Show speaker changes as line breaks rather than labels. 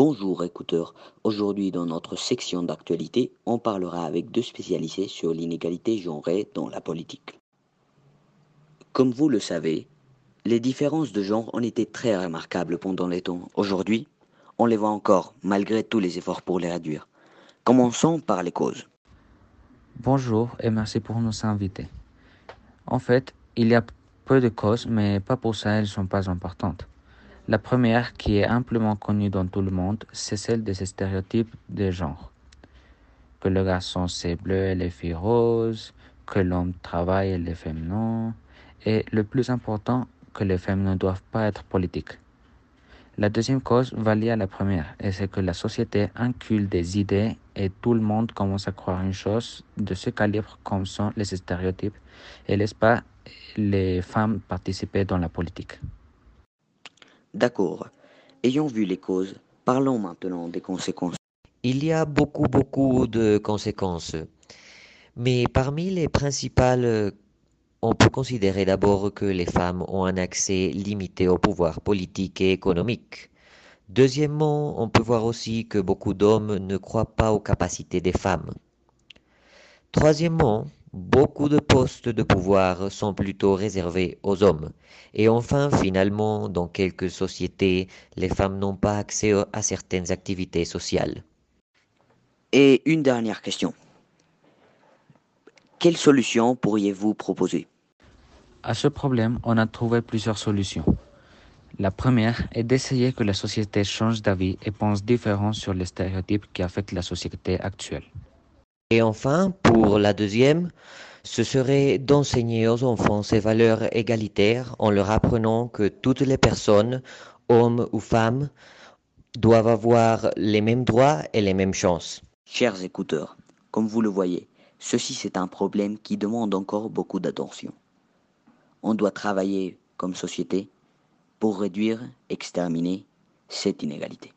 Bonjour écouteurs, aujourd'hui dans notre section d'actualité, on parlera avec deux spécialisés sur l'inégalité genrée dans la politique. Comme vous le savez, les différences de genre ont été très remarquables pendant les temps. Aujourd'hui, on les voit encore, malgré tous les efforts pour les réduire. Commençons par les causes.
Bonjour et merci pour nous inviter. En fait, il y a peu de causes, mais pas pour ça elles ne sont pas importantes. La première, qui est amplement connue dans tout le monde, c'est celle des stéréotypes de genre. Que le garçon c'est bleu et les filles roses, que l'homme travaille et les femmes non, et le plus important, que les femmes ne doivent pas être politiques. La deuxième cause va lier à la première, et c'est que la société incule des idées et tout le monde commence à croire une chose de ce calibre comme sont les stéréotypes et laisse pas les femmes participer dans la politique?
D'accord. Ayant vu les causes, parlons maintenant des conséquences.
Il y a beaucoup, beaucoup de conséquences. Mais parmi les principales, on peut considérer d'abord que les femmes ont un accès limité au pouvoir politique et économique. Deuxièmement, on peut voir aussi que beaucoup d'hommes ne croient pas aux capacités des femmes. Troisièmement, Beaucoup de postes de pouvoir sont plutôt réservés aux hommes. Et enfin, finalement, dans quelques sociétés, les femmes n'ont pas accès à certaines activités sociales.
Et une dernière question. Quelle solution pourriez-vous proposer?
À ce problème, on a trouvé plusieurs solutions. La première est d'essayer que la société change d'avis et pense différemment sur les stéréotypes qui affectent la société actuelle.
Et enfin, pour la deuxième, ce serait d'enseigner aux enfants ces valeurs égalitaires en leur apprenant que toutes les personnes, hommes ou femmes, doivent avoir les mêmes droits et les mêmes chances.
Chers écouteurs, comme vous le voyez, ceci c'est un problème qui demande encore beaucoup d'attention. On doit travailler comme société pour réduire, exterminer cette inégalité.